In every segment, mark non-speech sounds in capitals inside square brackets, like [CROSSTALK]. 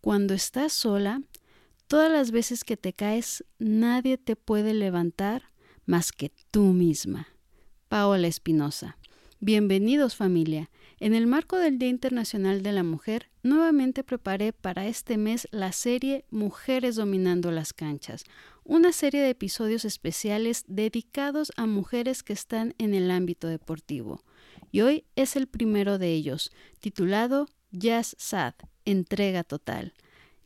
Cuando estás sola, todas las veces que te caes, nadie te puede levantar más que tú misma. Paola Espinosa. Bienvenidos familia. En el marco del Día Internacional de la Mujer, nuevamente preparé para este mes la serie Mujeres Dominando las Canchas, una serie de episodios especiales dedicados a mujeres que están en el ámbito deportivo. Y hoy es el primero de ellos, titulado Jazz Sad, entrega total.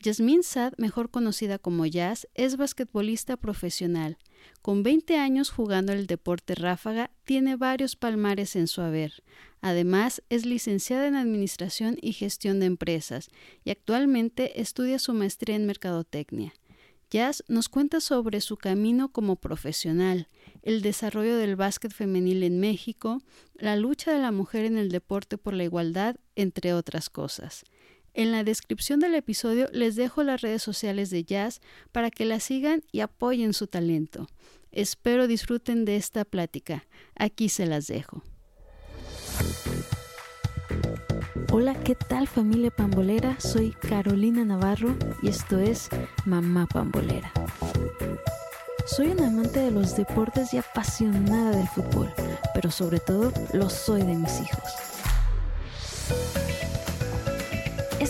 Yasmín Sad, mejor conocida como Jazz, es basquetbolista profesional. Con 20 años jugando el deporte ráfaga, tiene varios palmares en su haber. Además, es licenciada en Administración y Gestión de Empresas y actualmente estudia su maestría en Mercadotecnia. Jazz nos cuenta sobre su camino como profesional, el desarrollo del básquet femenil en México, la lucha de la mujer en el deporte por la igualdad, entre otras cosas. En la descripción del episodio les dejo las redes sociales de Jazz para que la sigan y apoyen su talento. Espero disfruten de esta plática. Aquí se las dejo. Hola, ¿qué tal familia pambolera? Soy Carolina Navarro y esto es Mamá Pambolera. Soy una amante de los deportes y apasionada del fútbol, pero sobre todo lo soy de mis hijos.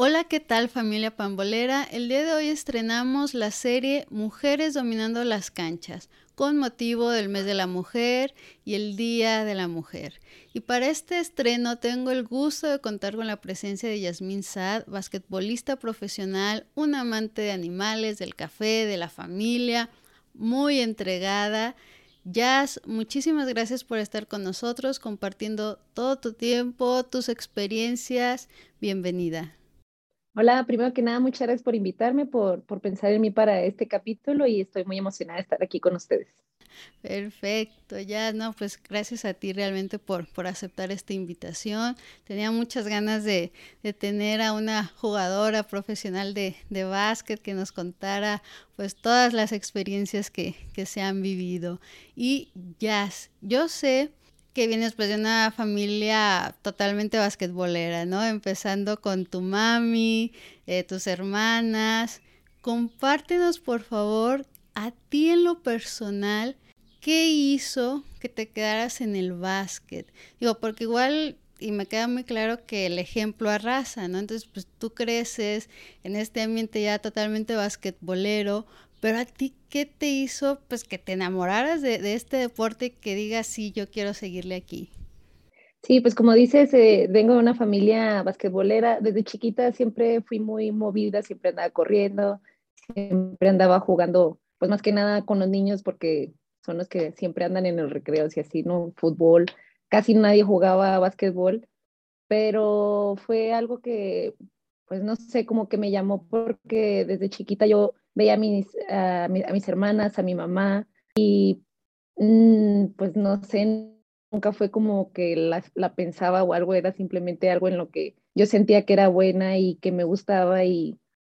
Hola, ¿qué tal familia pambolera? El día de hoy estrenamos la serie Mujeres Dominando las Canchas, con motivo del mes de la mujer y el Día de la Mujer. Y para este estreno tengo el gusto de contar con la presencia de Yasmín Saad, basquetbolista profesional, un amante de animales, del café, de la familia, muy entregada. Jazz, muchísimas gracias por estar con nosotros, compartiendo todo tu tiempo, tus experiencias. Bienvenida. Hola, primero que nada, muchas gracias por invitarme, por, por pensar en mí para este capítulo y estoy muy emocionada de estar aquí con ustedes. Perfecto, ya no, pues gracias a ti realmente por, por aceptar esta invitación. Tenía muchas ganas de, de tener a una jugadora profesional de, de, básquet que nos contara pues todas las experiencias que, que se han vivido. Y ya, yo sé que vienes pues de una familia totalmente basquetbolera, ¿no? Empezando con tu mami, eh, tus hermanas. Compártenos, por favor, a ti en lo personal, ¿qué hizo que te quedaras en el básquet? Digo, porque igual, y me queda muy claro que el ejemplo arrasa, ¿no? Entonces, pues tú creces en este ambiente ya totalmente basquetbolero, pero a ti, ¿qué te hizo pues que te enamoraras de, este deporte que digas, sí, yo quiero seguirle aquí? Sí, pues como dices, eh, vengo de una familia basquetbolera. Desde chiquita siempre fui muy movida, siempre andaba corriendo, siempre andaba jugando, pues más que nada con los niños porque son los que siempre andan en el recreo y así, ¿no? Fútbol. Casi nadie jugaba basquetbol, pero fue algo que, pues no sé, como que me llamó porque desde chiquita yo veía a mis, a, mis hermanas, a mi mamá y mm, pues no sé, nunca fue como que la, pensaba o algo, era simplemente algo en lo que yo sentía que era buena y que me gustaba y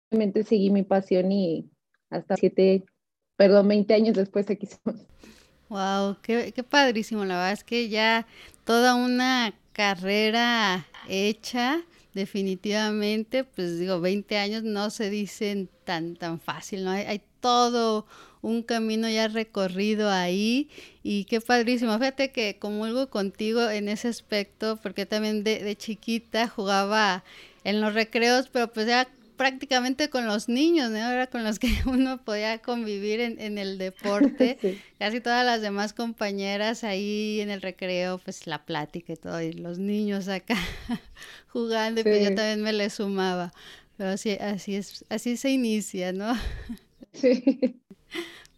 simplemente seguí mi pasión y hasta siete, perdón, 20 años después aquí somos. Wow, qué, qué padrísimo, la verdad es que ya toda una carrera hecha definitivamente, pues digo, 20 años no se dicen tan, tan fácil, ¿no? Hay, hay todo un camino ya recorrido ahí y qué padrísimo. Fíjate que comulgo contigo en ese aspecto porque también de, de chiquita jugaba en los recreos, pero pues ya prácticamente con los niños, ¿no? Era con los que [LAUGHS] uno podía convivir en, en el deporte. [LAUGHS] Casi todas las demás compañeras ahí en el recreo, pues la plática y todo, y los niños acá [LAUGHS] jugando, y pues yo también me le sumaba. Pero así, así es, así se inicia, ¿no? Sí.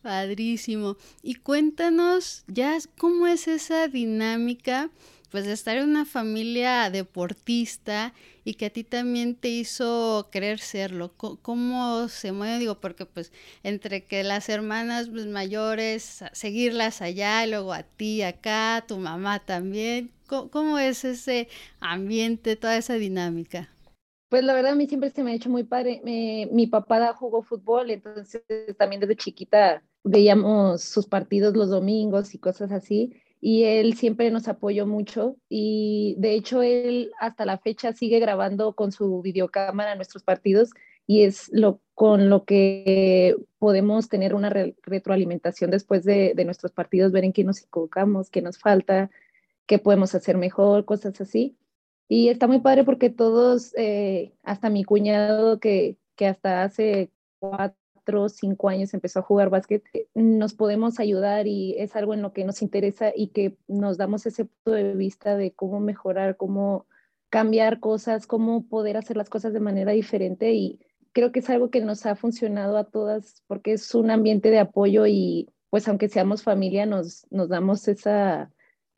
Padrísimo. Y cuéntanos ya cómo es esa dinámica pues de estar en una familia deportista y que a ti también te hizo querer serlo. ¿Cómo se mueve? Digo, porque pues entre que las hermanas pues, mayores, seguirlas allá, luego a ti acá, tu mamá también, ¿cómo, es ese ambiente, toda esa dinámica? Pues la verdad a mí siempre se me ha hecho muy padre. mi papá jugó fútbol, entonces también desde chiquita veíamos sus partidos los domingos y cosas así y él siempre nos apoyó mucho y de hecho él hasta la fecha sigue grabando con su videocámara nuestros partidos y es lo con lo que podemos tener una retroalimentación después de, nuestros partidos, ver en qué nos equivocamos, qué nos falta, qué podemos hacer mejor, cosas así. Y está muy padre porque todos, eh, hasta mi cuñado que, que hasta hace cuatro cinco años empezó a jugar básquet, nos podemos ayudar y es algo en lo que nos interesa y que nos damos ese punto de vista de cómo mejorar, cómo cambiar cosas, cómo poder hacer las cosas de manera diferente y creo que es algo que nos ha funcionado a todas porque es un ambiente de apoyo y pues aunque seamos familia nos, nos damos esa,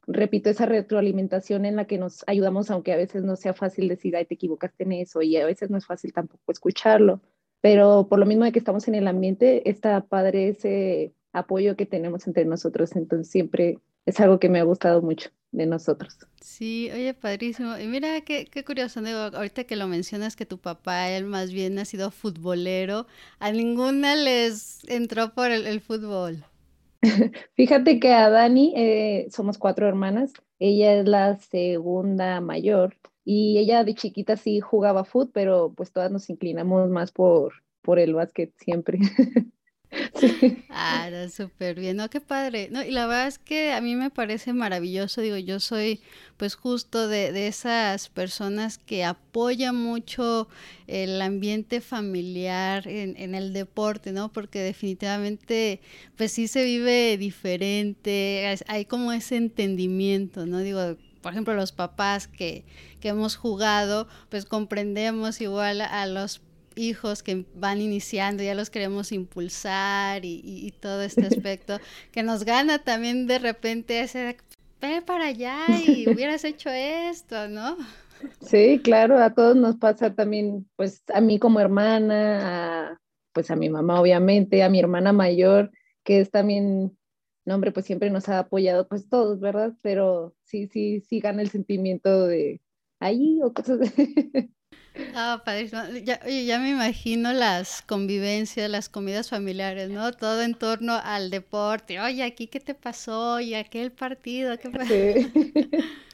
repito, esa retroalimentación en la que nos ayudamos, aunque a veces no sea fácil decir, ay, te equivocaste en eso, y a veces no es fácil tampoco escucharlo pero por lo mismo de que estamos en el ambiente, está padre ese apoyo que tenemos entre nosotros, entonces siempre es algo que me ha gustado mucho de nosotros. Sí, oye, padrísimo. Y mira qué, qué curioso, ahorita que lo mencionas que tu papá, él más bien ha sido futbolero, a ninguna les entró por el, fútbol. [LAUGHS] Fíjate que a Dani eh, somos cuatro hermanas, ella es la segunda mayor y ella de chiquita sí jugaba fútbol, pero pues todas nos inclinamos más por, por el básquet siempre. [LAUGHS] sí. Ah, súper bien, ¿no? Qué padre. No, y la verdad es que a mí me parece maravilloso, digo, yo soy pues justo de, de esas personas que apoyan mucho el ambiente familiar en, en, el deporte, ¿no? Porque definitivamente pues sí se vive diferente, hay como ese entendimiento, ¿no? Digo, por ejemplo, los papás que, que hemos jugado, pues comprendemos igual a los hijos que van iniciando, ya los queremos impulsar y, todo este [LAUGHS] aspecto, que nos gana también de repente ese, ve para allá y [LAUGHS] hubieras hecho esto, ¿no? Sí, claro, a todos nos pasa también, pues a mí como hermana, a, pues a mi mamá obviamente, a mi hermana mayor, que es también no, hombre, pues siempre nos ha apoyado, pues todos, ¿verdad? Pero sí, sí, sí gana el sentimiento de ahí o cosas de... [LAUGHS] Ah, padrísimo. Ya, ya me imagino las convivencias, las comidas familiares, ¿no? Todo en torno al deporte. Oye, aquí qué te pasó, y aquel partido, ¿qué pasó? [LAUGHS]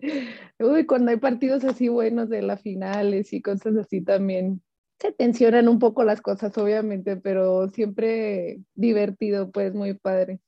[LAUGHS] Uy, cuando hay partidos así buenos de las finales y cosas así también, se tensionan un poco las cosas, obviamente, pero siempre divertido, pues muy padre.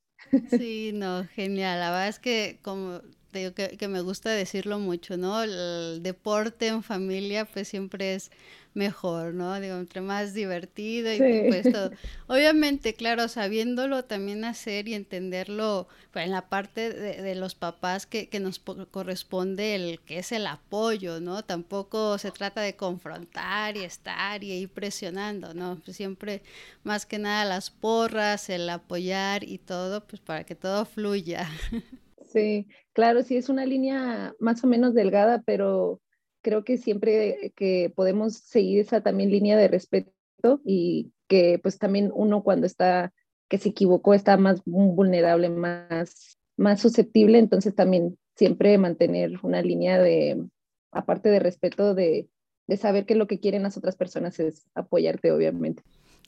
Sí, no, genial. La verdad es que como digo que, que, me gusta decirlo mucho, ¿no? El deporte en familia pues siempre es mejor, ¿no? Digo, entre más divertido y pues todo. [LAUGHS] Obviamente, claro, sabiéndolo también hacer y entenderlo pues, en la parte de, los papás que, que, nos corresponde el que es el apoyo, ¿no? Tampoco se trata de confrontar y estar y ir presionando, ¿no? Pues siempre, más que nada, las porras, el apoyar y todo, pues para que todo fluya. [LAUGHS] Sí, claro, sí es una línea más o menos delgada, pero creo que siempre que podemos seguir esa también línea de respeto y que pues también uno cuando está, que se equivocó, está más vulnerable, más, más susceptible, entonces también siempre mantener una línea de, aparte de respeto, de, de saber que lo que quieren las otras personas es apoyarte, obviamente.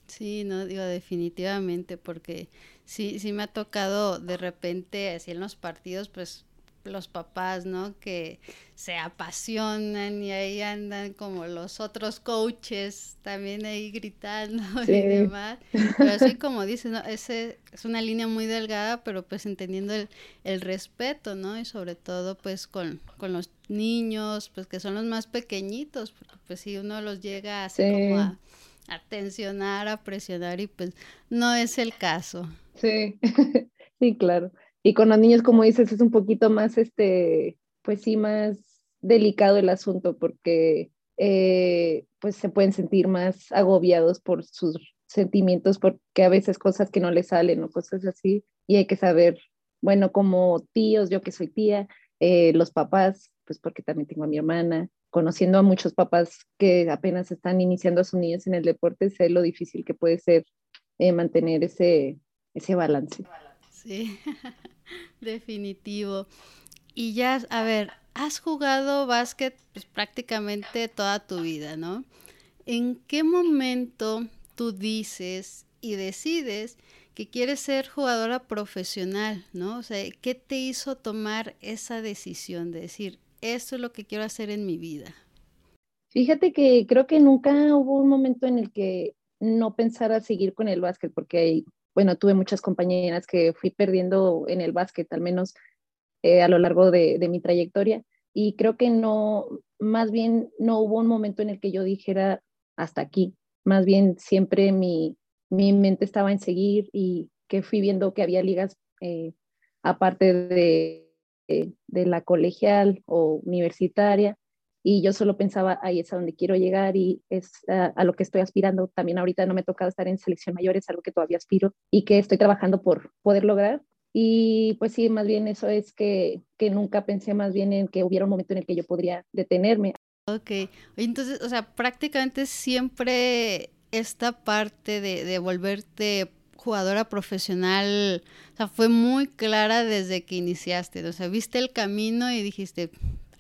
Sí, no, digo definitivamente, porque sí, sí me ha tocado de repente, así en los partidos, pues los papás, ¿no? Que se apasionan y ahí andan como los otros coaches también ahí gritando [LAUGHS] y demás. Pero así como dices, ¿no? Ese es una línea muy delgada, pero pues entendiendo el, el respeto, ¿no? Y sobre todo pues con, con los niños, pues que son los más pequeñitos, porque pues si uno los llega así como a a tensionar, a presionar y pues no es el caso. Sí, [LAUGHS] sí, claro. Y con los niños, como dices, es un poquito más, este, pues sí, más delicado el asunto porque eh, pues se pueden sentir más agobiados por sus sentimientos porque a veces cosas que no les salen o cosas así y hay que saber, bueno, como tíos, yo que soy tía, eh, los papás, pues porque también tengo a mi hermana, conociendo a muchos papás que apenas están iniciando a sus niños en el deporte, sé lo difícil que puede ser eh, mantener ese, ese balance. Sí, [LAUGHS] [LAUGHS] definitivo. Y ya, a ver, has jugado básquet pues, prácticamente toda tu vida, ¿no? ¿En qué momento tú dices y decides que quieres ser jugadora profesional, ¿no? O sea, ¿qué te hizo tomar esa decisión de decir, esto es lo que quiero hacer en mi vida? Fíjate que creo que nunca hubo un momento en el que no pensara seguir con el básquet, porque, bueno, tuve muchas compañeras que fui perdiendo en el básquet, al menos eh, a lo largo de, de mi trayectoria, y creo que no, más bien no hubo un momento en el que yo dijera hasta aquí, más bien siempre mi, mi mente estaba en seguir y que fui viendo que había ligas eh, aparte de, de, la colegial o universitaria y yo solo pensaba, ahí es a donde quiero llegar y es a, lo que estoy aspirando. También ahorita no me ha tocado estar en selección mayor, es algo que todavía aspiro y que estoy trabajando por poder lograr. Y pues sí, más bien eso es que, que nunca pensé más bien en que hubiera un momento en el que yo podría detenerme. Ok, entonces, o sea, prácticamente siempre esta parte de, de volverte jugadora profesional, o sea, fue muy clara desde que iniciaste, o sea, viste el camino y dijiste,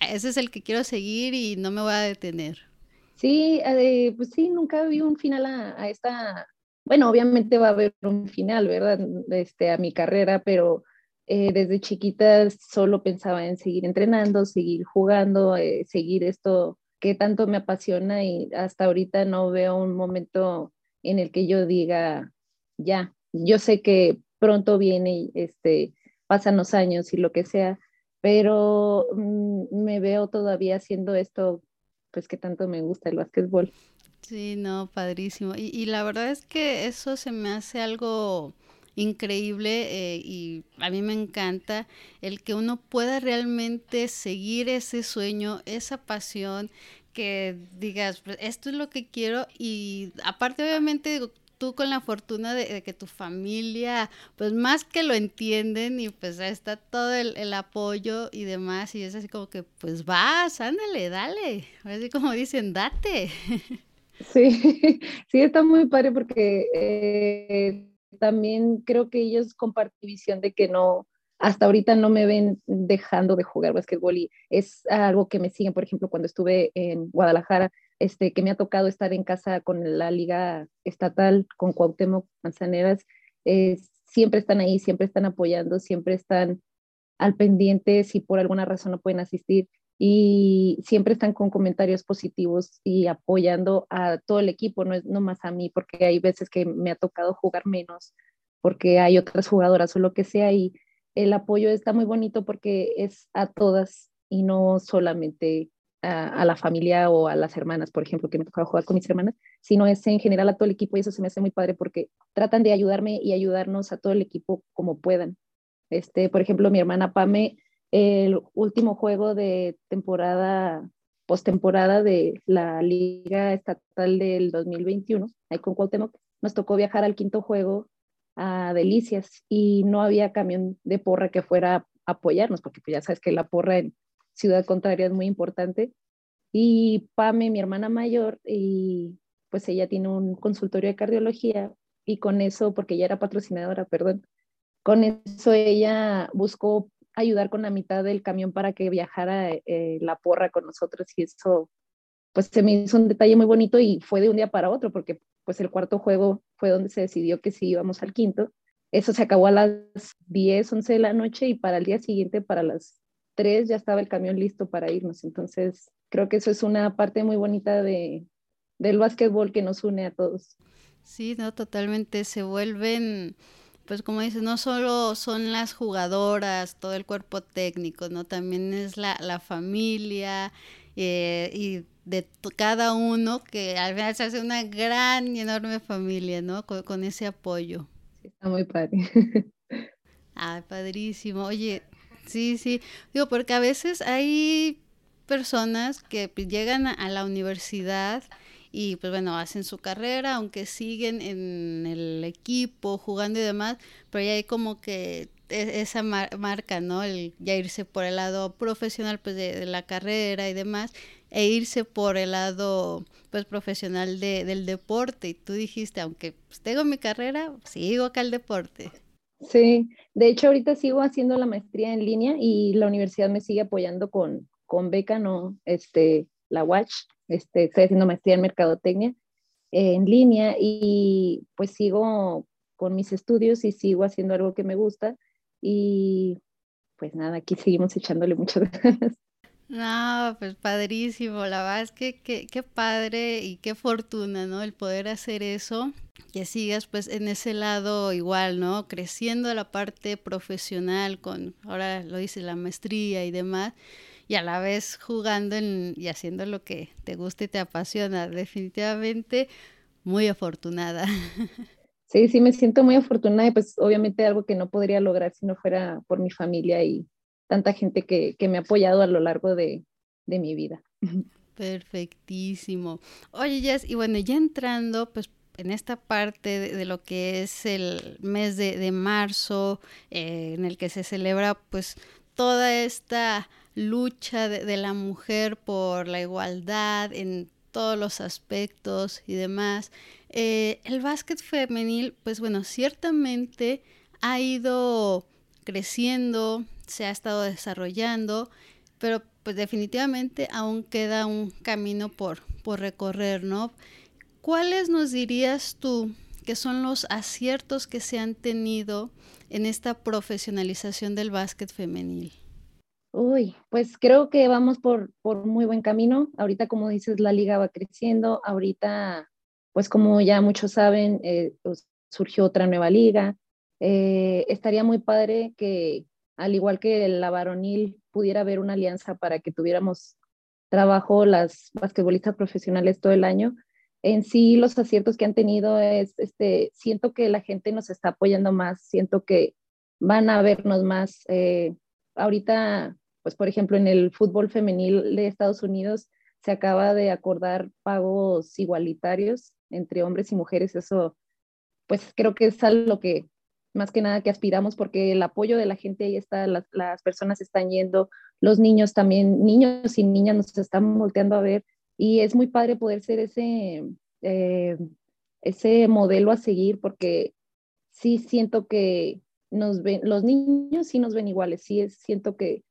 ese es el que quiero seguir y no me voy a detener. Sí, eh, pues sí, nunca vi un final a, esta, bueno, obviamente va a haber un final, ¿verdad? Este, a mi carrera, pero eh, desde chiquita solo pensaba en seguir entrenando, seguir jugando, eh, seguir esto que tanto me apasiona y hasta ahorita no veo un momento en el que yo diga, ya, yo sé que pronto viene, este, pasan los años y lo que sea, pero mm, me veo todavía haciendo esto, pues que tanto me gusta el básquetbol. Sí, no, padrísimo. Y, la verdad es que eso se me hace algo increíble eh, y a mí me encanta el que uno pueda realmente seguir ese sueño, esa pasión, que digas, pues, esto es lo que quiero y aparte obviamente tú con la fortuna de, que tu familia, pues más que lo entienden y pues está todo el, apoyo y demás y es así como que pues vas, ándale, dale, así como dicen, date. [LAUGHS] Sí, [LAUGHS] sí, está muy padre porque eh, también creo que ellos comparten visión de que no, hasta ahorita no me ven dejando de jugar básquetbol y es algo que me siguen, por ejemplo, cuando estuve en Guadalajara, este, que me ha tocado estar en casa con la liga estatal, con Cuauhtémoc Manzaneras, eh, siempre están ahí, siempre están apoyando, siempre están al pendiente si por alguna razón no pueden asistir y siempre están con comentarios positivos y apoyando a todo el equipo, no es más a mí, porque hay veces que me ha tocado jugar menos, porque hay otras jugadoras o lo que sea, y el apoyo está muy bonito porque es a todas y no solamente a, la familia o a las hermanas, por ejemplo, que me tocaba jugar con mis hermanas, sino es en general a todo el equipo y eso se me hace muy padre porque tratan de ayudarme y ayudarnos a todo el equipo como puedan. Este, por ejemplo, mi hermana Pame el último juego de temporada, postemporada de la Liga Estatal del 2021, ahí con Cuauhtémoc, nos tocó viajar al quinto juego a Delicias y no había camión de porra que fuera a apoyarnos, porque pues ya sabes que la porra Ciudad Contraria es muy importante. Y Pame, mi hermana mayor, y pues ella tiene un consultorio de cardiología y con eso, porque ella era patrocinadora, perdón, con eso ella buscó ayudar con la mitad del camión para que viajara eh, la porra con nosotros y eso pues se me hizo un detalle muy bonito y fue de un día para otro porque pues el cuarto juego fue donde se decidió que sí íbamos al quinto. Eso se acabó a las 10, 11 de la noche y para el día siguiente, para las 3, ya estaba el camión listo para irnos. Entonces, creo que eso es una parte muy bonita de, del básquetbol que nos une a todos. Sí, no, totalmente. Se vuelven pues como dices, no solo son las jugadoras, todo el cuerpo técnico, ¿no? También es la, la familia eh, y de cada uno que al final se hace una gran y enorme familia, ¿no? Con, ese apoyo. está muy padre. [LAUGHS] Ay, padrísimo. Oye, sí, sí. Digo, porque a veces hay personas que pues, llegan a la universidad y pues bueno, hacen su carrera, aunque siguen en el equipo, jugando y demás, pero ya hay como que e, esa marca, ¿no? El ya irse por el lado profesional pues de, la carrera y demás e irse por el lado pues profesional de, del deporte y tú dijiste, aunque pues, tengo mi carrera, sigo acá el deporte. Sí, de hecho ahorita sigo haciendo la maestría en línea y la universidad me sigue apoyando con, con beca, no, este, la Watch, este, estoy haciendo maestría en mercadotecnia en línea y pues sigo con mis estudios y sigo haciendo algo que me gusta y pues nada, aquí seguimos echándole muchas [LAUGHS] ganas. No, pues padrísimo, la verdad es que qué padre y qué fortuna, ¿no? El poder hacer eso, que sigas pues en ese lado igual, ¿no? Creciendo la parte profesional con, ahora lo dice, la maestría y demás, y a la vez jugando en, y haciendo lo que te gusta y te apasiona. Definitivamente muy afortunada. [LAUGHS] Sí, sí, me siento muy afortunada y pues obviamente algo que no podría lograr si no fuera por mi familia y tanta gente que, me ha apoyado a lo largo de, mi vida. Perfectísimo. Oye, Jess, y bueno, ya entrando pues en esta parte de, lo que es el mes de, marzo, eh, en el que se celebra pues toda esta lucha de, la mujer por la igualdad en todos los aspectos y demás. Eh, el básquet femenil, pues bueno, ciertamente ha ido creciendo, se ha estado desarrollando, pero pues definitivamente aún queda un camino por, por recorrer, ¿no? ¿Cuáles nos dirías tú que son los aciertos que se han tenido en esta profesionalización del básquet femenil? Uy, pues creo que vamos por, por muy buen camino. Ahorita, como dices, la liga va creciendo. Ahorita, pues como ya muchos saben, eh, pues, surgió otra nueva liga. Eh, estaría muy padre que, al igual que la varonil, pudiera haber una alianza para que tuviéramos trabajo las basquetbolistas profesionales todo el año. En sí, los aciertos que han tenido es, este, siento que la gente nos está apoyando más, siento que van a vernos más. Eh, ahorita pues por ejemplo en el fútbol femenil de Estados Unidos se acaba de acordar pagos igualitarios entre hombres y mujeres. Eso, pues creo que es a lo que más que nada que aspiramos porque el apoyo de la gente ahí está, las, personas están yendo, los niños también, niños y niñas nos están volteando a ver y es muy padre poder ser ese, eh, ese modelo a seguir porque sí siento que nos ven, los niños sí nos ven iguales, sí siento que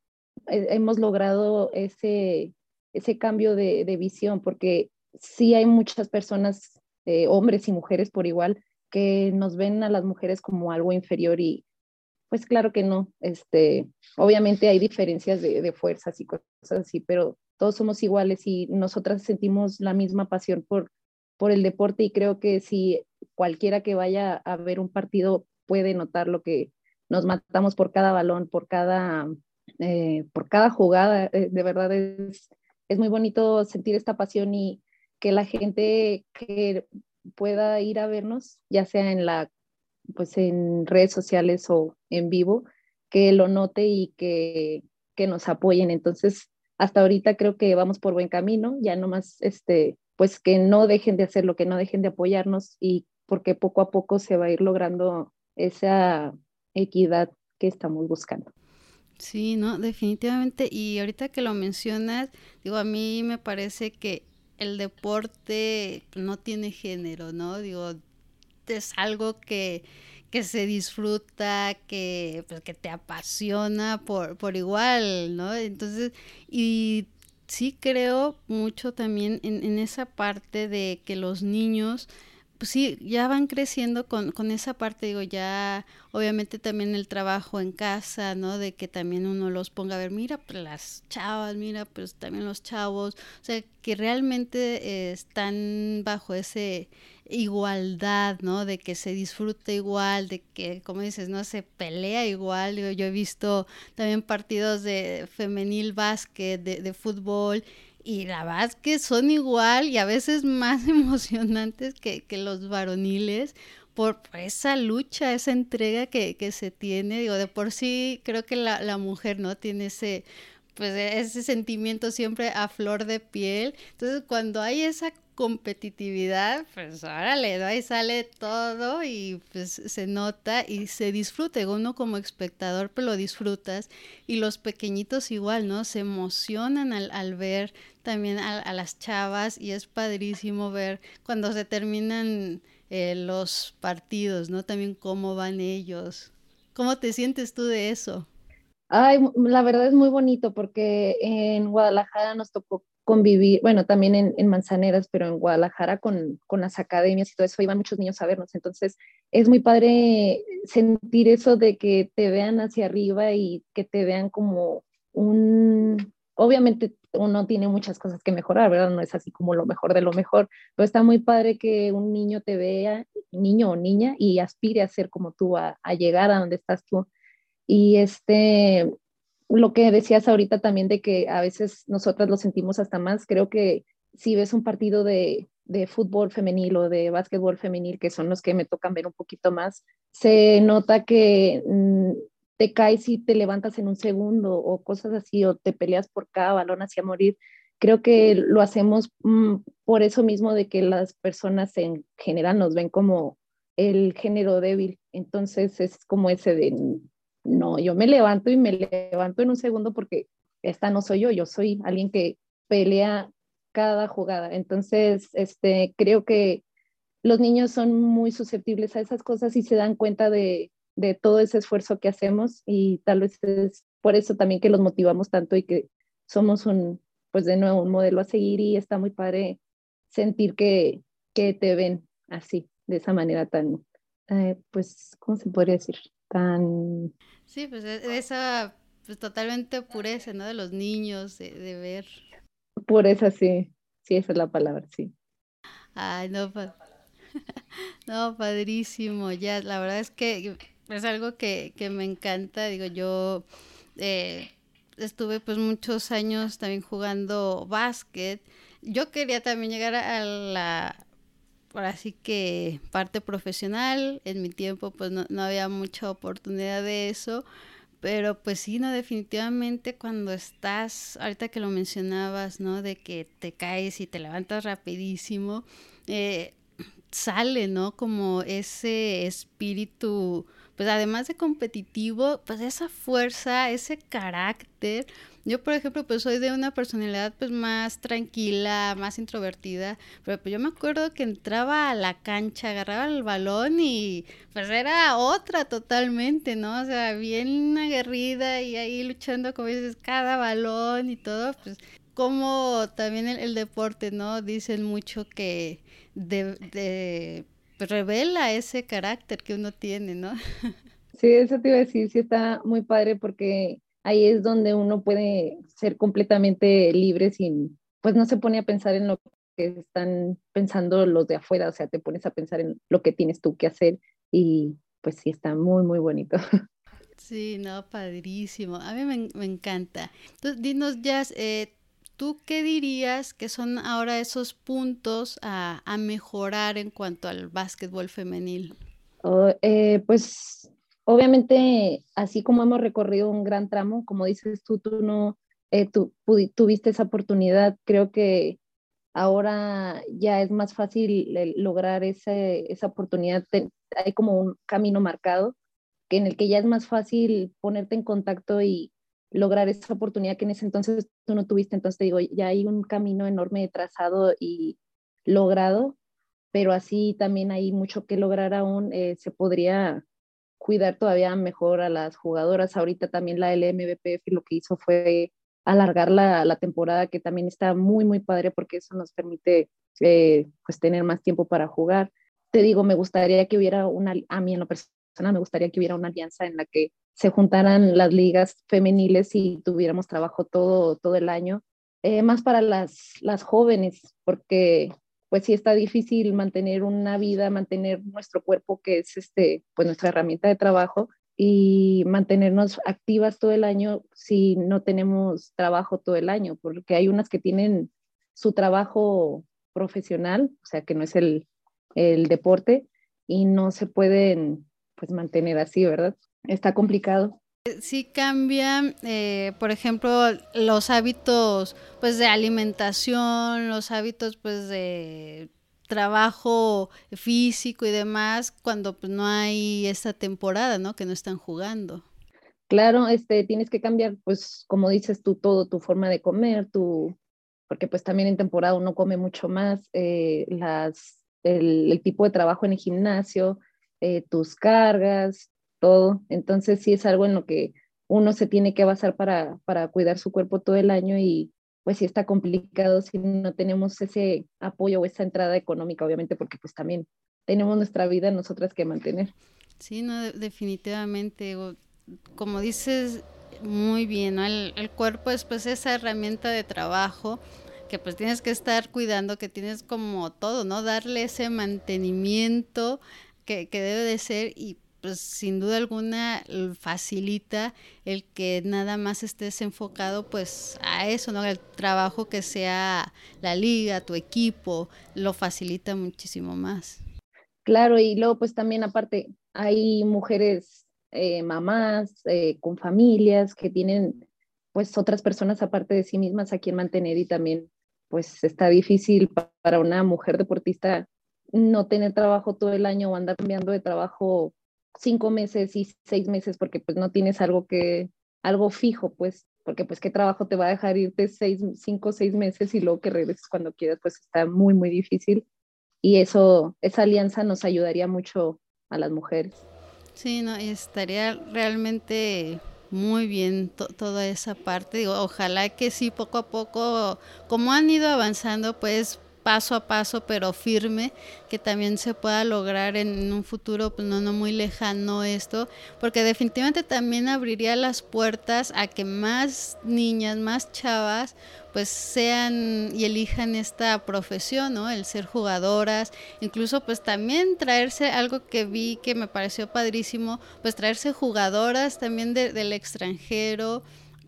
hemos logrado ese, ese cambio de, visión, porque sí hay muchas personas, eh, hombres y mujeres por igual, que nos ven a las mujeres como algo inferior y pues claro que no. Este, obviamente hay diferencias de, de fuerzas y cosas así, pero todos somos iguales y nosotras sentimos la misma pasión por, por el deporte y creo que si cualquiera que vaya a ver un partido puede notar lo que nos matamos por cada balón, por cada eh, por cada jugada. Eh, de verdad es, es muy bonito sentir esta pasión y que la gente que pueda ir a vernos, ya sea en la pues en redes sociales o en vivo, que lo note y que, que nos apoyen. Entonces, hasta ahorita creo que vamos por buen camino, ya nomás este, pues que no dejen de hacerlo, que no dejen de apoyarnos y porque poco a poco se va a ir logrando esa equidad que estamos buscando. Sí, no, definitivamente. Y ahorita que lo mencionas, digo, a mí me parece que el deporte no tiene género, ¿no? Digo, es algo que, que se disfruta, que, pues, que te apasiona por, por igual, ¿no? Entonces, y sí creo mucho también en, en esa parte de que los niños pues sí, ya van creciendo con, con esa parte, digo, ya obviamente también el trabajo en casa, ¿no? De que también uno los ponga a ver, mira, pues las chavas, mira, pues también los chavos, o sea, que realmente eh, están bajo ese igualdad, ¿no? De que se disfruta igual, de que, como dices, no se pelea igual. Yo, yo he visto también partidos de femenil básquet, de, de fútbol, y la verdad es que son igual y a veces [LAUGHS] más emocionantes que, los varoniles por, esa lucha, esa entrega que, se tiene. Digo, de por sí creo que la, la mujer, ¿no? Tiene ese pues ese sentimiento siempre a flor de piel. Entonces, cuando hay esa competitividad, pues órale, ¿no? ahí sale todo y pues se nota y se disfruta. Uno como espectador pues lo disfrutas y los pequeñitos igual, ¿no? Se emocionan al, ver también a, las chavas y es padrísimo ver cuando se terminan eh, los partidos, ¿no? También cómo van ellos. ¿Cómo te sientes tú de eso? Ay, la verdad es muy bonito porque en Guadalajara nos tocó convivir, bueno, también en, Manzaneras, pero en Guadalajara con, con, las academias y todo eso, iban muchos niños a vernos. Entonces, es muy padre sentir eso de que te vean hacia arriba y que te vean como un, obviamente uno tiene muchas cosas que mejorar, ¿verdad? No es así como lo mejor de lo mejor, pero está muy padre que un niño te vea, niño o niña, y aspire a ser como tú, a llegar a donde estás tú. Y este, lo que decías ahorita también de que a veces nosotras lo sentimos hasta más, creo que si ves un partido de, de fútbol femenil o de básquetbol femenil, que son los que me tocan ver un poquito más, se nota que mm, te caes y te levantas en un segundo o cosas así, o te peleas por cada balón hacia morir. Creo que lo hacemos mm, por eso mismo de que las personas en general nos ven como el género débil. Entonces es como ese de no, yo me levanto y me levanto en un segundo porque esta no soy yo, yo soy alguien que pelea cada jugada. Entonces, este, creo que los niños son muy susceptibles a esas cosas y se dan cuenta de, todo ese esfuerzo que hacemos y tal vez es por eso también que los motivamos tanto y que somos un, pues de nuevo, un modelo a seguir y está muy padre sentir que, que te ven así, de esa manera tan, eh, pues, ¿cómo se podría decir? Tan Sí, pues e, esa pues, totalmente pureza, ¿no? De los niños, de, de ver. Pureza, sí. Sí, esa es la palabra, sí. Ay, no, [LAUGHS] no, padrísimo. Ya, la verdad es que es algo que, que me encanta. Digo, yo eh, estuve pues muchos años también jugando básquet. Yo quería también llegar a la ahora sí que parte profesional, en mi tiempo pues no, no había mucha oportunidad de eso, pero pues sí, no, definitivamente cuando estás, ahorita que lo mencionabas, ¿no? De que te caes y te levantas rapidísimo, eh, sale, ¿no? Como ese espíritu, pues además de competitivo, pues esa fuerza, ese carácter, yo, por ejemplo, pues soy de una personalidad pues más tranquila, más introvertida, pero pues yo me acuerdo que entraba a la cancha, agarraba el balón y pues era otra totalmente, ¿no? O sea, bien aguerrida y ahí luchando, como dices, cada balón y todo, pues como también el, deporte, ¿no? Dicen mucho que de, revela ese carácter que uno tiene, ¿no? Sí, eso te iba a decir, sí está muy padre porque ahí es donde uno puede ser completamente libre sin, pues no se pone a pensar en lo que están pensando los de afuera, o sea, te pones a pensar en lo que tienes tú que hacer y pues sí, está muy, muy bonito. [LAUGHS] Sí, no, padrísimo. A mí me, encanta. Entonces, dinos, Jazz, eh, ¿tú qué dirías que son ahora esos puntos a, a mejorar en cuanto al básquetbol femenil? Oh, eh, pues Obviamente, así como hemos recorrido un gran tramo, como dices tú, tú no eh, tú, tuviste esa oportunidad, creo que ahora ya es más fácil lograr ese, esa oportunidad. hay como un camino marcado en el que ya es más fácil ponerte en contacto y lograr esa oportunidad que en ese entonces tú no tuviste. Entonces te digo, ya hay un camino enorme trazado y logrado, pero así también hay mucho que lograr aún. Eh, se podría cuidar todavía mejor a las jugadoras. Ahorita también la LMBPF lo que hizo fue alargar la, la temporada, que también está muy, muy padre porque eso nos permite eh, pues tener más tiempo para jugar. Te digo, me gustaría que hubiera una, a mí en lo personal, me gustaría que hubiera una alianza en la que se juntaran las ligas femeniles y tuviéramos trabajo todo, todo el año, eh, más para las, las jóvenes, porque pues sí está difícil mantener una vida, mantener nuestro cuerpo, que es este, pues nuestra herramienta de trabajo, y mantenernos activas todo el año si no tenemos trabajo todo el año, porque hay unas que tienen su trabajo profesional, o sea, que no es el, el deporte, y no se pueden pues mantener así, ¿verdad? Está complicado. Sí cambia, eh, por ejemplo, los hábitos pues de alimentación, los hábitos pues de trabajo físico y demás cuando pues, no hay esta temporada, ¿no? Que no están jugando. Claro, este, tienes que cambiar, pues, como dices tú, todo, tu forma de comer, tu, porque pues también en temporada uno come mucho más, eh, las, el, tipo de trabajo en el gimnasio, eh, tus cargas, todo. Entonces sí es algo en lo que uno se tiene que basar para, para cuidar su cuerpo todo el año y pues sí está complicado si no tenemos ese apoyo o esa entrada económica, obviamente, porque pues también tenemos nuestra vida nosotras que mantener. Sí, no, definitivamente. Como dices muy bien, el, el, cuerpo es pues esa herramienta de trabajo que pues tienes que estar cuidando, que tienes como todo, ¿no? Darle ese mantenimiento que, que debe de ser y pues sin duda alguna facilita el que nada más estés enfocado pues a eso, ¿no? El trabajo que sea la liga, tu equipo, lo facilita muchísimo más. Claro, y luego pues también aparte hay mujeres eh, mamás eh, con familias que tienen pues otras personas aparte de sí mismas a quien mantener y también pues está difícil para una mujer deportista no tener trabajo todo el año o andar cambiando de trabajo cinco meses y seis meses porque pues no tienes algo que, algo fijo, pues, porque pues qué trabajo te va a dejar irte seis, cinco, seis meses y luego que regreses cuando quieras, pues está muy, muy difícil. Y eso, esa alianza nos ayudaría mucho a las mujeres. Sí, no, estaría realmente muy bien toda esa parte. Digo, ojalá que sí, poco a poco, como han ido avanzando, pues paso a paso pero firme que también se pueda lograr en un futuro pues no, no muy lejano esto porque definitivamente también abriría las puertas a que más niñas más chavas pues sean y elijan esta profesión, ¿no? El ser jugadoras, incluso pues también traerse algo que vi que me pareció padrísimo, pues traerse jugadoras también del extranjero,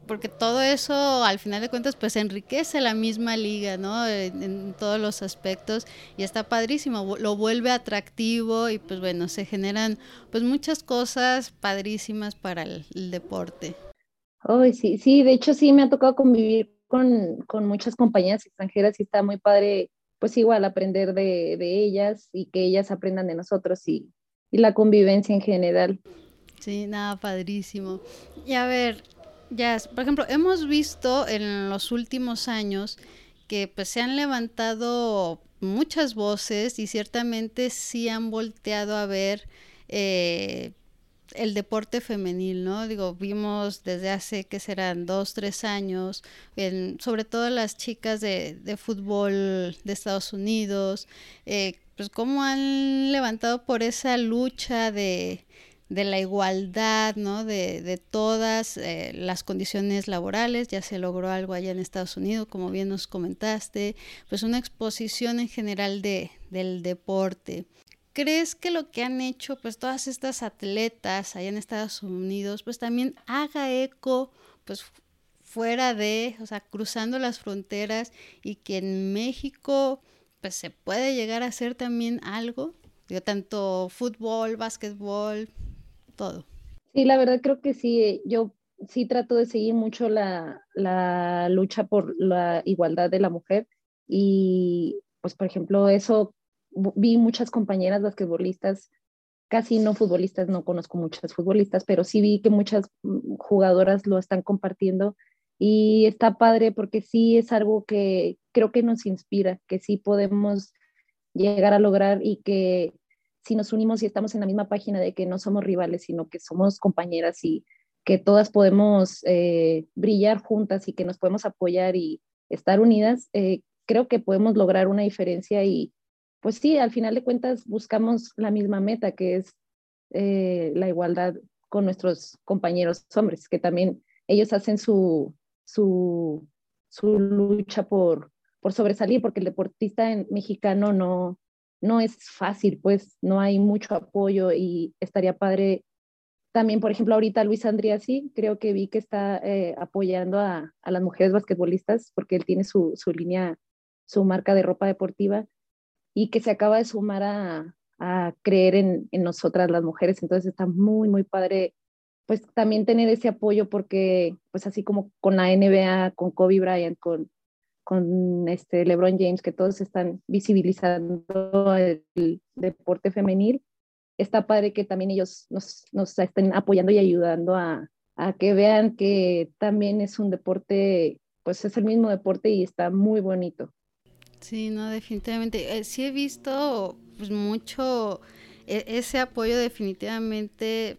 porque todo eso al final de cuentas pues enriquece la misma liga, ¿no? En, todos los aspectos y está padrísimo, lo vuelve atractivo y pues bueno, se generan pues muchas cosas padrísimas para el, deporte. Oh, sí, sí, de hecho sí me ha tocado convivir con, con, muchas compañías extranjeras y está muy padre pues igual aprender de, de ellas y que ellas aprendan de nosotros y, y la convivencia en general. Sí, nada, padrísimo. Y a ver, ya, por ejemplo, hemos visto en los últimos años que pues se han levantado muchas voces y ciertamente sí han volteado a ver eh, el deporte femenil, ¿no? Digo, vimos desde hace que serán dos, tres años, sobre todo las chicas de, de, fútbol de Estados Unidos, eh, pues cómo han levantado por esa lucha de, de la igualdad, ¿no? De, de todas eh, las condiciones laborales, ya se logró algo allá en Estados Unidos, como bien nos comentaste, pues una exposición en general de, del deporte. ¿Crees que lo que han hecho pues todas estas atletas allá en Estados Unidos pues también haga eco pues fuera de, o sea, cruzando las fronteras y que en México pues se puede llegar a hacer también algo? Digo, tanto fútbol, básquetbol, todo. Sí, la verdad creo que sí, eh, yo sí trato de seguir mucho la, la lucha por la igualdad de la mujer y pues por ejemplo eso vi muchas compañeras basquetbolistas casi no futbolistas, no conozco muchas futbolistas, pero sí vi que muchas mm, jugadoras lo están compartiendo y está padre porque sí es algo que creo que nos inspira, que sí podemos llegar a lograr y que si nos unimos y estamos en la misma página de que no somos rivales, sino que somos compañeras y que todas podemos eh, brillar juntas y que nos podemos apoyar y estar unidas, eh, creo que podemos lograr una diferencia y pues sí, al final de cuentas buscamos la misma meta, que es eh, la igualdad con nuestros compañeros hombres, que también ellos hacen su, su, su lucha por, por sobresalir, porque el deportista mexicano no, no es fácil, pues no hay mucho apoyo y estaría padre también, por ejemplo, ahorita Luis Andría sí, creo que vi que está eh, apoyando a, las mujeres basquetbolistas porque él tiene su, línea, su marca de ropa deportiva y que se acaba de sumar a, creer en, nosotras las mujeres. Entonces está muy, muy padre pues también tener ese apoyo porque pues así como con la NBA, con Kobe Bryant, con, con este LeBron James, que todos están visibilizando el deporte femenil, está padre que también ellos nos, nos estén apoyando y ayudando a, a que vean que también es un deporte, pues es el mismo deporte y está muy bonito. Sí, no, definitivamente. Eh, sí he visto pues mucho e, ese apoyo definitivamente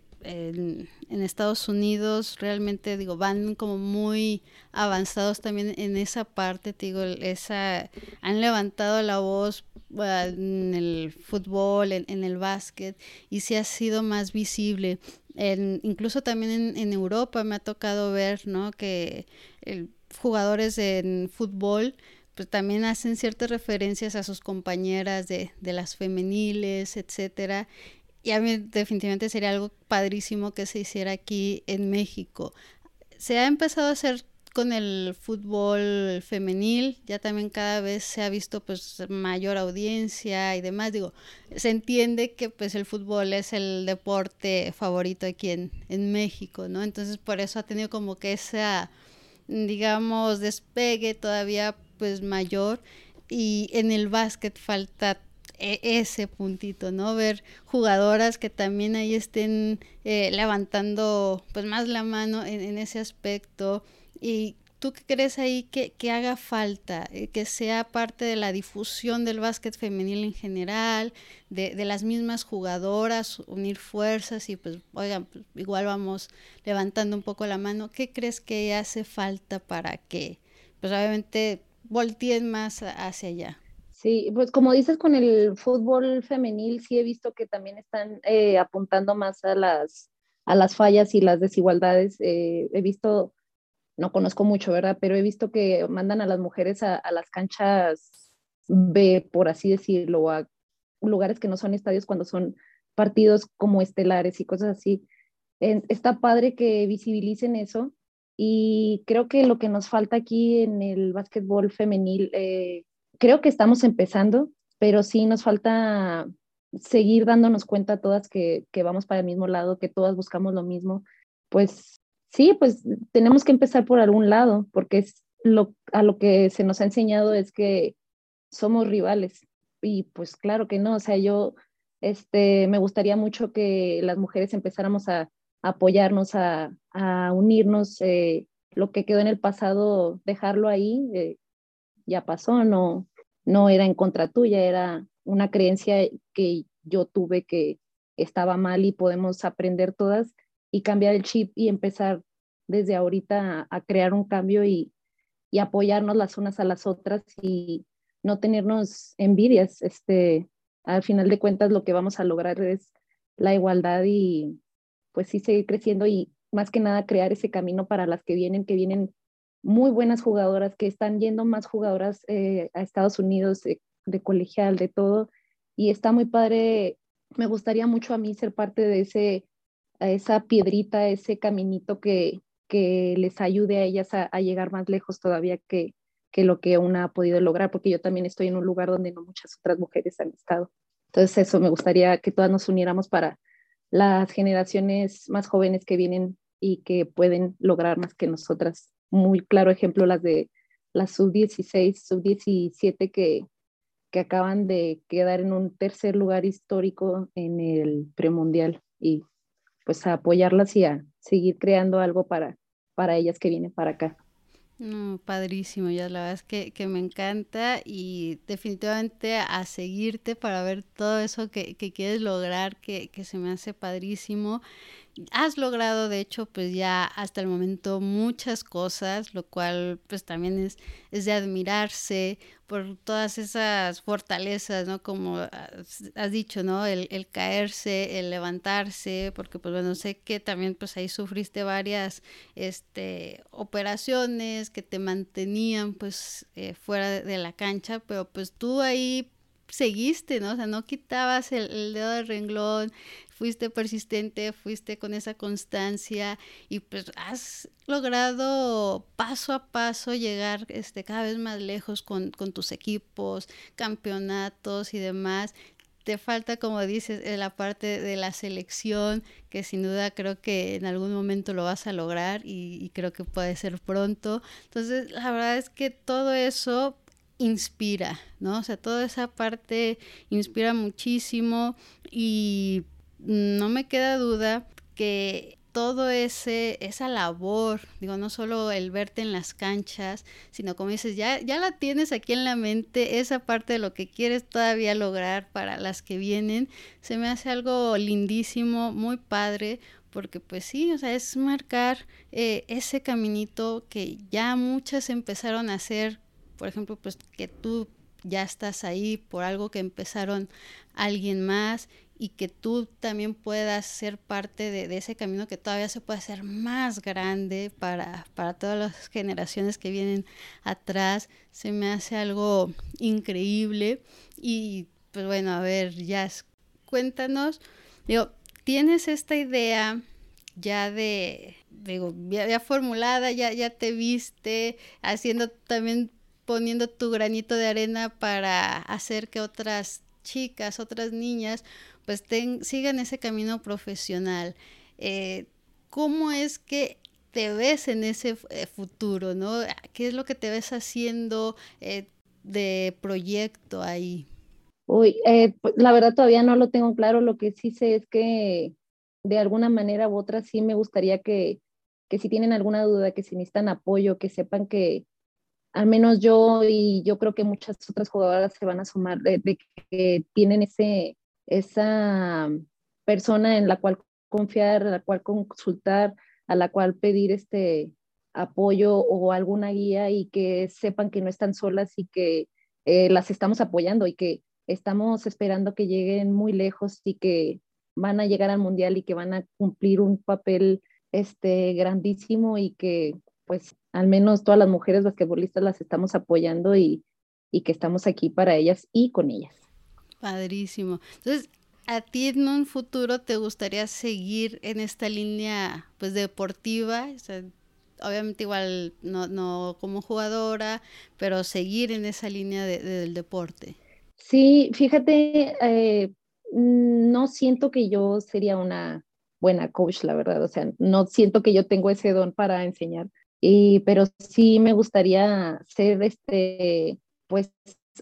en, Estados Unidos realmente digo van como muy avanzados también en esa parte te digo esa han levantado la voz en el fútbol en, el básquet y sí ha sido más visible incluso también en, Europa me ha tocado ver no que el, jugadores en fútbol pues también hacen ciertas referencias a sus compañeras de, de las femeniles, etcétera. Y a mí definitivamente sería algo padrísimo que se hiciera aquí en México. Se ha empezado a hacer con el fútbol femenil, ya también cada vez se ha visto pues mayor audiencia y demás. Digo, se entiende que pues el fútbol es el deporte favorito aquí en, en México, ¿no? Entonces por eso ha tenido como que esa, digamos, despegue todavía pues mayor y en el básquet falta e, ese puntito, ¿no? Ver jugadoras que también ahí estén eh, levantando pues más la mano en, ese aspecto. ¿Y tú qué crees ahí que, haga falta? Eh, que sea parte de la difusión del básquet femenil en general, de, de las mismas jugadoras, unir fuerzas y pues, oigan, pues, igual vamos levantando un poco la mano. ¿Qué crees que hace falta para que, pues obviamente, volteen más hacia allá? Sí, pues como dices con el fútbol femenil, sí he visto que también están eh, apuntando más a las, a las fallas y las desigualdades. Eh, he visto, no conozco mucho, ¿verdad? Pero he visto que mandan a las mujeres a, las canchas B, por así decirlo, a lugares que no son estadios cuando son partidos como estelares y cosas así. está padre que visibilicen eso y creo que lo que nos falta aquí en el básquetbol femenil eh, creo que estamos empezando, pero sí nos falta seguir dándonos cuenta todas que, que, vamos para el mismo lado, que todas buscamos lo mismo. Pues sí, pues tenemos que empezar por algún lado, porque lo, a lo que se nos ha enseñado es que somos rivales. Y pues claro que no, o sea, yo este, me gustaría mucho que las mujeres empezáramos a, apoyarnos, a, a unirnos. Eh, lo que quedó en el pasado, dejarlo ahí, eh, ya pasó, no, no era en contra tuya, era una creencia que yo tuve que estaba mal y podemos aprender todas y cambiar el chip y empezar desde ahorita a, crear un cambio y, y, apoyarnos las unas a las otras y no tenernos envidias. Este, al final de cuentas lo que vamos a lograr es la igualdad y pues sí seguir creciendo y más que nada crear ese camino para las que vienen, que vienen muy buenas jugadoras que están yendo más jugadoras eh, a Estados Unidos de, colegial, de todo. Y está muy padre. Me gustaría mucho a mí ser parte de ese, esa piedrita, ese caminito que, que les ayude a ellas a, llegar más lejos todavía que, que lo que una ha podido lograr, porque yo también estoy en un lugar donde no muchas otras mujeres han estado. Entonces eso, me gustaría que todas nos uniéramos para las generaciones más jóvenes que vienen y que pueden lograr más que nosotras muy claro ejemplo las de las sub-16, sub-17 que, que acaban de quedar en un tercer lugar histórico en el premundial y pues a apoyarlas y a seguir creando algo para, para ellas que vienen para acá. No, padrísimo, ya la verdad es que, que, me encanta y definitivamente a seguirte para ver todo eso que, que quieres lograr, que, que se me hace padrísimo has logrado de hecho pues ya hasta el momento muchas cosas, lo cual pues también es, es de admirarse por todas esas fortalezas, ¿no? Como has dicho, ¿no? El, el, caerse, el levantarse, porque pues bueno, sé que también pues ahí sufriste varias este, operaciones que te mantenían pues eh, fuera de la cancha, pero pues tú ahí seguiste, ¿no? O sea, no quitabas el, el dedo del renglón, fuiste persistente, fuiste con esa constancia y pues has logrado paso a paso llegar este, cada vez más lejos con, tus equipos, campeonatos y demás. te falta, como dices, la parte de la selección, que sin duda creo que en algún momento lo vas a lograr y, creo que puede ser pronto. Entonces, la verdad es que todo eso inspira, ¿no? O sea, toda esa parte inspira muchísimo y no me queda duda que todo ese esa labor, digo, no solo el verte en las canchas, sino como dices, ya ya la tienes aquí en la mente, esa parte de lo que quieres todavía lograr para las que vienen, se me hace algo lindísimo, muy padre, porque pues sí, o sea, es marcar eh, ese caminito que ya muchas empezaron a hacer, por ejemplo, pues que tú ya estás ahí por algo que empezaron alguien más y que tú también puedas ser parte de, ese camino que todavía se puede hacer más grande para, para todas las generaciones que vienen atrás. Se me hace algo increíble y pues bueno, a ver, ya cuéntanos, digo, ¿tienes esta idea ya de, digo, ya, formulada, ya, ya te viste haciendo también poniendo tu granito de arena para hacer que otras chicas, otras niñas, pues sigan ese camino profesional. Eh, ¿Cómo es que te ves en ese eh, futuro, no? ¿Qué es lo que te ves haciendo eh, de proyecto ahí? Uy, pues, la verdad todavía no lo tengo claro. Lo que sí sé es que de alguna manera u otra sí me gustaría que, que si tienen alguna duda, que si necesitan apoyo, que sepan que, al menos yo y yo creo que muchas otras jugadoras se van a sumar de, que tienen ese, esa persona en la cual confiar, la cual consultar, a la cual pedir este apoyo o alguna guía y que sepan que no están solas y que eh, las estamos apoyando y que estamos esperando que lleguen muy lejos y que van a llegar al mundial y que van a cumplir un papel este grandísimo y que pues al menos todas las mujeres basquetbolistas las estamos apoyando y, que estamos aquí para ellas y con ellas. Padrísimo. Entonces, ¿a ti en un futuro te gustaría seguir en esta línea pues deportiva? obviamente igual no, no como jugadora, pero seguir en esa línea del deporte. Sí, fíjate, eh, no siento que yo sería una buena coach, la verdad, o sea, no siento que yo tengo ese don para enseñar, y, pero sí me gustaría ser este, pues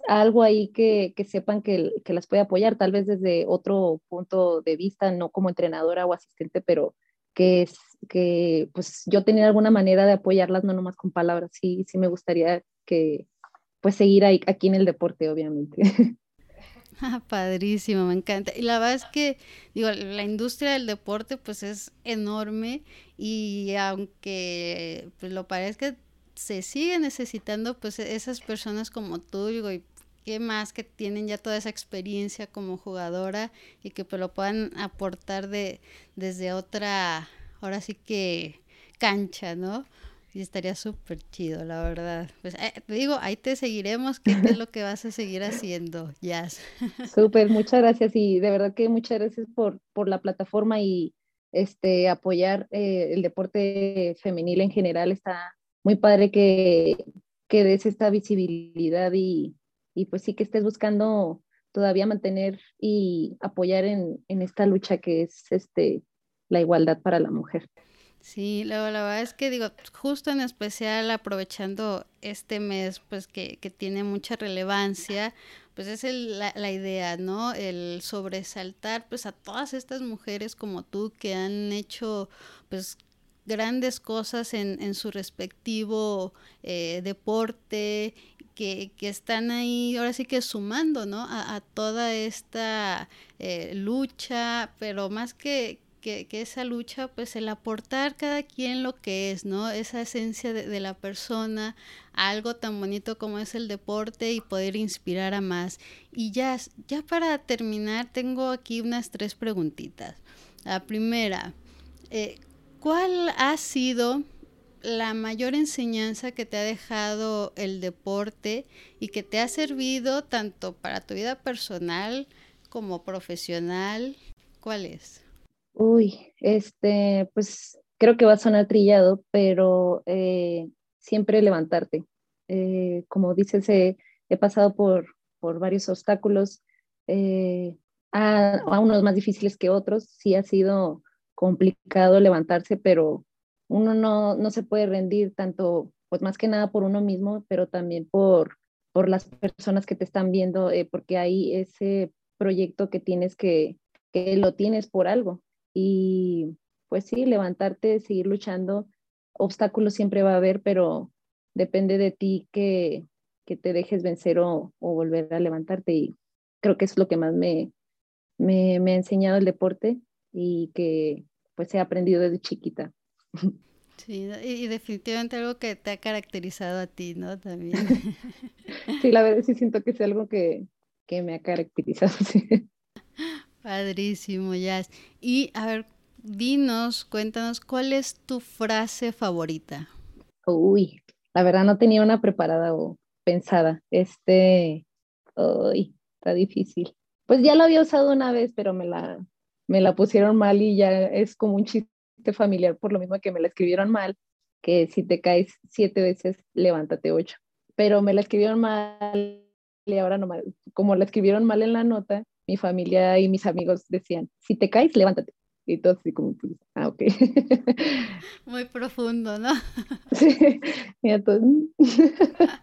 algo ahí que, que sepan que, que, las puede apoyar, tal vez desde otro punto de vista, no como entrenadora o asistente, pero que, es, que pues yo tenía alguna manera de apoyarlas, no nomás con palabras, sí, sí me gustaría que pues seguir ahí, aquí en el deporte, obviamente. [LAUGHS] Ah, padrísimo, me encanta. Y la verdad es que, digo, la industria del deporte pues es enorme y aunque pues lo parezca, se sigue necesitando pues esas personas como tú, digo, y qué más que tienen ya toda esa experiencia como jugadora y que pues lo puedan aportar de desde otra, ahora sí que cancha, ¿no? Y estaría súper chido, la verdad. Pues eh, te digo, ahí te seguiremos. ¿Qué es lo que vas a seguir haciendo, Jazz? [LAUGHS] Súper, muchas gracias. Y de verdad que muchas gracias por, por la plataforma y este apoyar eh, el deporte femenil en general. Está muy padre que, que des esta visibilidad y, y pues sí que estés buscando todavía mantener y apoyar en, en esta lucha que es este la igualdad para la mujer. Sí, la, la verdad es que digo, justo en especial aprovechando este mes, pues que, que tiene mucha relevancia, pues es el, la, la, idea, ¿no? El sobresaltar pues a todas estas mujeres como tú que han hecho pues grandes cosas en, en su respectivo eh, deporte, que, que, están ahí ahora sí que sumando, ¿no? A, a toda esta eh, lucha, pero más que, que, esa lucha, pues el aportar cada quien lo que es, ¿no? Esa esencia de, la persona, algo tan bonito como es el deporte y poder inspirar a más. Y ya, ya para terminar, tengo aquí unas tres preguntitas. La primera, eh, ¿cuál ha sido la mayor enseñanza que te ha dejado el deporte y que te ha servido tanto para tu vida personal como profesional? ¿Cuál es? Uy, este, pues creo que va a sonar trillado, pero eh, siempre levantarte. Eh, como dices, he pasado por, por varios obstáculos, eh, a, a, unos más difíciles que otros, sí ha sido complicado levantarse, pero uno no, no se puede rendir tanto, pues más que nada por uno mismo, pero también por, por las personas que te están viendo, porque hay ese proyecto que tienes que, que lo tienes por algo. Y pues sí, levantarte, seguir luchando, obstáculos siempre va a haber, pero depende de ti que, que te dejes vencer o, o, volver a levantarte. Y creo que es lo que más me, me, me ha enseñado el deporte y que pues he aprendido desde chiquita. [LAUGHS] Sí, y, definitivamente algo que te ha caracterizado a ti, ¿no? También. [LAUGHS] Sí, la verdad sí siento que es algo que, que me ha caracterizado. [LAUGHS] Sí. Padrísimo, Jazz. Y a ver, dinos, cuéntanos, ¿cuál es tu frase favorita? Uy, la verdad no tenía una preparada o pensada. Este, uy, está difícil. Pues ya lo había usado una vez, pero me la, me la pusieron mal y ya es como un chiste familiar por lo mismo que me la escribieron mal, que si te caes siete veces, levántate ocho. Pero me la escribieron mal y ahora no mal. Como la escribieron mal en la nota, mi familia y mis amigos decían, si te caes, levántate. Y todo así como, pues, ah, ok. [LAUGHS] Muy profundo, ¿no? [LAUGHS] Sí, y entonces... [LAUGHS]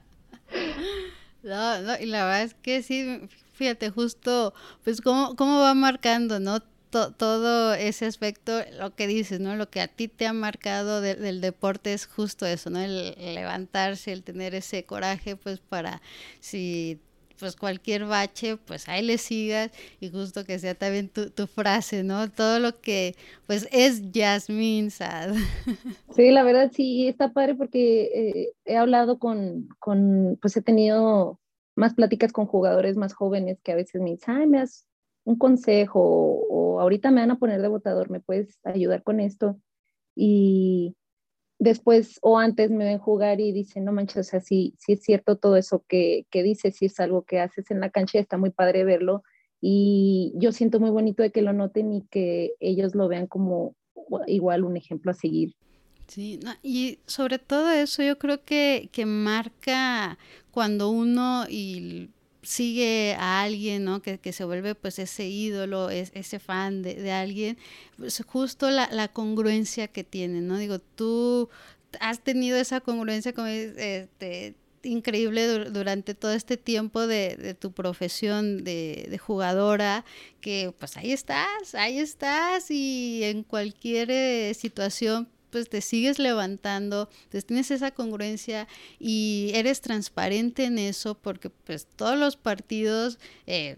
No, no, y la verdad es que sí, fíjate, justo, pues cómo, cómo va marcando, ¿no? todo ese aspecto, lo que dices, ¿no? Lo que a ti te ha marcado del deporte es justo eso, ¿no? El, levantarse, el tener ese coraje, pues para si pues cualquier bache, pues ahí le sigas y justo que sea también tu, tu frase, ¿no? Todo lo que pues es Jasmine Sad. [LAUGHS] Sí, la verdad sí, está padre porque eh, he hablado con, con, pues he tenido más pláticas con jugadores más jóvenes que a veces me dicen, ay, me has un consejo o, ahorita me van a poner de votador, ¿me puedes ayudar con esto? Y después o antes me ven jugar y dicen, no manches, o sea, sí, sí es cierto todo eso que, que dices, si es algo que haces en la cancha, está muy padre verlo. Y yo siento muy bonito de que lo noten y que ellos lo vean como igual un ejemplo a seguir. Sí, y sobre todo eso yo creo que, que marca cuando uno y sigue a alguien, ¿no? Que, que, se vuelve pues ese ídolo, es, ese fan de, de alguien, pues justo la, la, congruencia que tiene, ¿no? Digo, tú has tenido esa congruencia como este, increíble durante todo este tiempo de, de tu profesión de, de, jugadora, que pues ahí estás, ahí estás y en cualquier eh, situación pues te sigues levantando, pues tienes esa congruencia y eres transparente en eso porque pues todos los partidos, eh,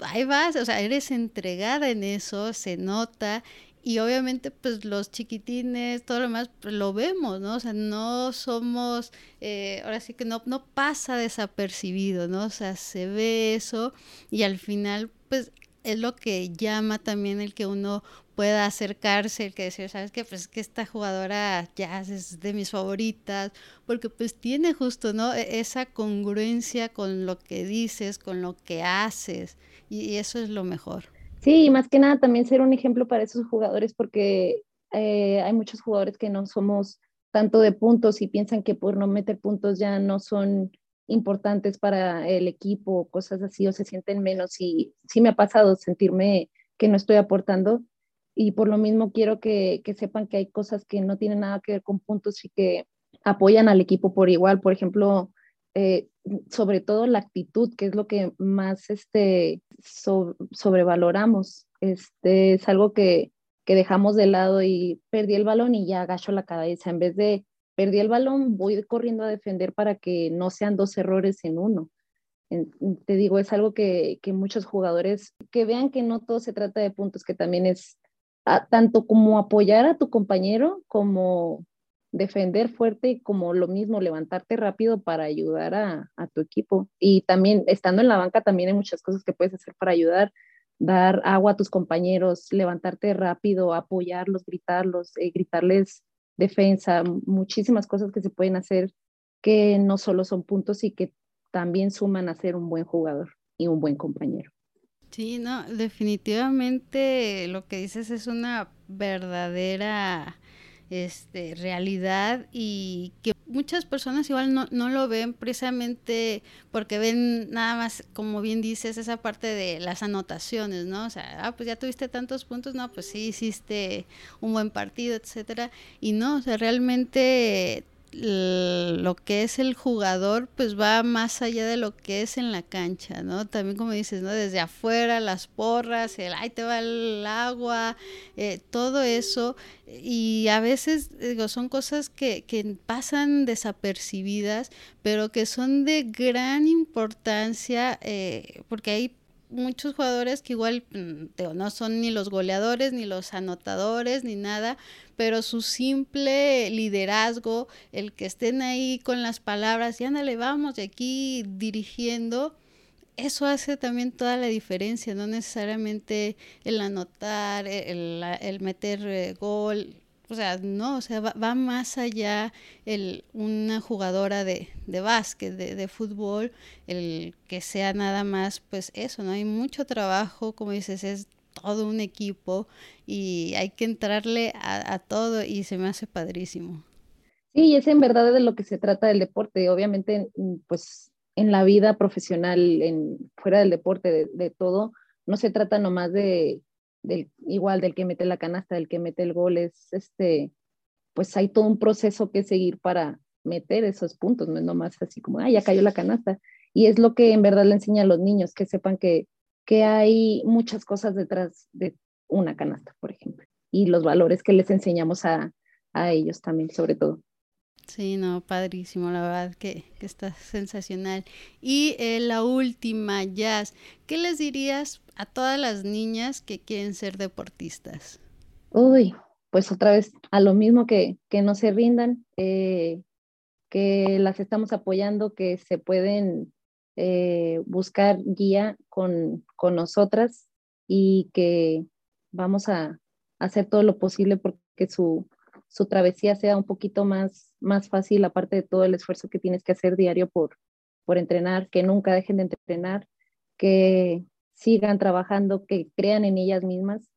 ahí vas, o sea, eres entregada en eso, se nota y obviamente pues los chiquitines, todo lo demás, pues, lo vemos, ¿no? O sea, no somos, eh, ahora sí que no, no pasa desapercibido, ¿no? O sea, se ve eso y al final pues es lo que llama también el que uno pueda acercarse, el que decir, ¿sabes qué? Pues que esta jugadora ya es de mis favoritas, porque pues tiene justo, ¿no? E-, esa congruencia con lo que dices, con lo que haces, y eso es lo mejor. Sí, y más que nada también ser un ejemplo para esos jugadores, porque eh, hay muchos jugadores que no somos tanto de puntos y piensan que por no meter puntos ya no son importantes para el equipo, cosas así, o se sienten menos. Y sí me ha pasado sentirme que no estoy aportando, y por lo mismo quiero que, que, sepan que hay cosas que no tienen nada que ver con puntos y que apoyan al equipo por igual. Por ejemplo, eh, sobre todo la actitud, que es lo que más este, sobrevaloramos. Este, es algo que, que dejamos de lado y perdí el balón y ya agacho la cabeza. En vez de perdí el balón, voy corriendo a defender para que no sean dos errores en uno. te digo, es algo que, que muchos jugadores, que vean que no todo se trata de puntos, que también es tanto como apoyar a tu compañero, como defender fuerte como lo mismo, levantarte rápido para ayudar a, a, tu equipo. Y también estando en la banca también hay muchas cosas que puedes hacer para ayudar, dar agua a tus compañeros, levantarte rápido, apoyarlos, gritarlos, eh, gritarles defensa, muchísimas cosas que se pueden hacer que no solo son puntos y que también suman a ser un buen jugador y un buen compañero. Sí, no, definitivamente lo que dices es una verdadera este, realidad y que muchas personas igual no, no lo ven precisamente porque ven nada más, como bien dices, esa parte de las anotaciones, ¿no? O sea, ah, pues ya tuviste tantos puntos, no, pues sí hiciste un buen partido, etcétera. Y no, o sea, realmente lo que es el jugador pues va más allá de lo que es en la cancha, ¿no? También como dices, ¿no? Desde afuera, las porras, el ay te va el agua, eh, todo eso. Y a veces digo, son cosas que, que pasan desapercibidas, pero que son de gran importancia eh, porque hay muchos jugadores que igual mm, no son ni los goleadores, ni los anotadores, ni nada, pero su simple liderazgo, el que estén ahí con las palabras y ándale, vamos de aquí dirigiendo, eso hace también toda la diferencia, no necesariamente el anotar, el, meter eh, gol, o sea, no, o sea, va, más allá el, una jugadora de, de básquet, de, de, fútbol, el que sea nada más, pues eso, ¿no? Hay mucho trabajo, como dices, es todo un equipo y hay que entrarle a, todo y se me hace padrísimo. Sí, es en verdad de lo que se trata del deporte. Obviamente, mm, pues en la vida profesional, en, fuera del deporte, de, todo, no se trata nomás de igual del que mete la canasta, del que mete el gol, es este, pues hay todo un proceso que seguir para meter esos puntos, no es nomás así como, ah, ya cayó la canasta. Y es lo que en verdad le enseña a los niños, que sepan que, que hay muchas cosas detrás de una canasta, por ejemplo, y los valores que les enseñamos a, a ellos también, sobre todo. Sí, no, padrísimo, la verdad que, que está sensacional. Y eh, la última, Jazz, ¿qué les dirías a todas las niñas que quieren ser deportistas? Uy, pues otra vez a lo mismo que, que no se rindan, eh, que las estamos apoyando, que se pueden eh, buscar guía con, con nosotras y que vamos a hacer todo lo posible porque su, su travesía sea un poquito más, más fácil, aparte de todo el esfuerzo que tienes que hacer diario por, por entrenar, que nunca dejen de entrenar, que sigan trabajando, que crean en ellas mismas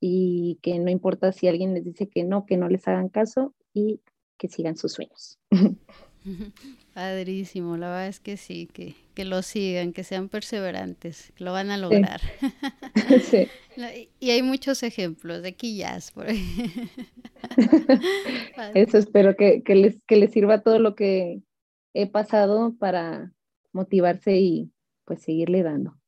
y que no importa si alguien les dice que no, que no les hagan caso y que sigan sus sueños. [LAUGHS] Padrísimo, la verdad es que sí, que, que lo sigan, que sean perseverantes, que lo van a lograr. [LAUGHS] Sí. [LAUGHS] Y hay muchos ejemplos, de ya. Por [LAUGHS] Eso espero que, que, les, que les sirva todo lo que he pasado para motivarse y pues seguirle dando.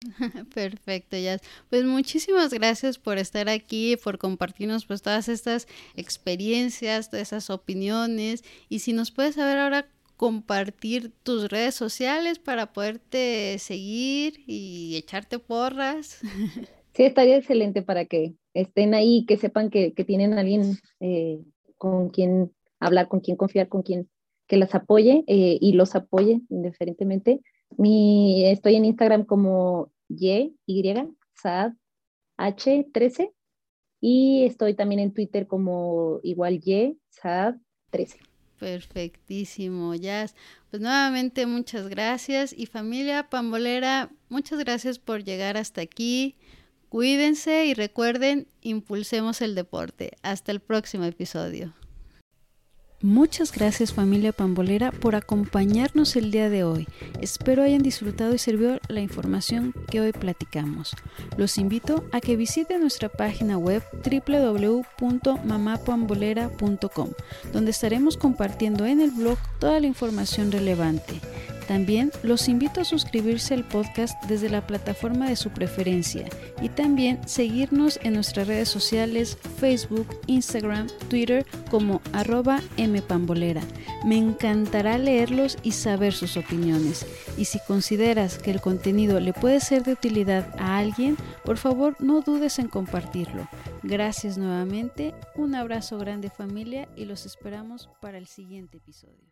[LAUGHS] Perfecto, ya. Pues muchísimas gracias por estar aquí, por compartirnos pues todas estas experiencias, todas esas opiniones y si nos puedes saber ahora compartir tus redes sociales para poderte seguir y echarte porras. [LAUGHS] Sí, estaría excelente para que estén ahí, que sepan que, que tienen alguien eh, con quien hablar, con quien confiar, con quien que las apoye eh, y los apoye indiferentemente mi, estoy en Instagram como Y, Y, Saad H13 y estoy también en Twitter como igual Y, Saad 13. Perfectísimo, Jazz. Pues nuevamente muchas gracias y familia pambolera, muchas gracias por llegar hasta aquí. Cuídense y recuerden, impulsemos el deporte. Hasta el próximo episodio. Muchas gracias familia pambolera por acompañarnos el día de hoy. Espero hayan disfrutado y servido la información que hoy platicamos. Los invito a que visiten nuestra página web www.mamapambolera.com, donde estaremos compartiendo en el blog toda la información relevante. También los invito a suscribirse al podcast desde la plataforma de su preferencia y también seguirnos en nuestras redes sociales Facebook, Instagram, Twitter como arroba mpambolera. Me encantará leerlos y saber sus opiniones. Y si consideras que el contenido le puede ser de utilidad a alguien, por favor no dudes en compartirlo. Gracias nuevamente, un abrazo grande familia y los esperamos para el siguiente episodio.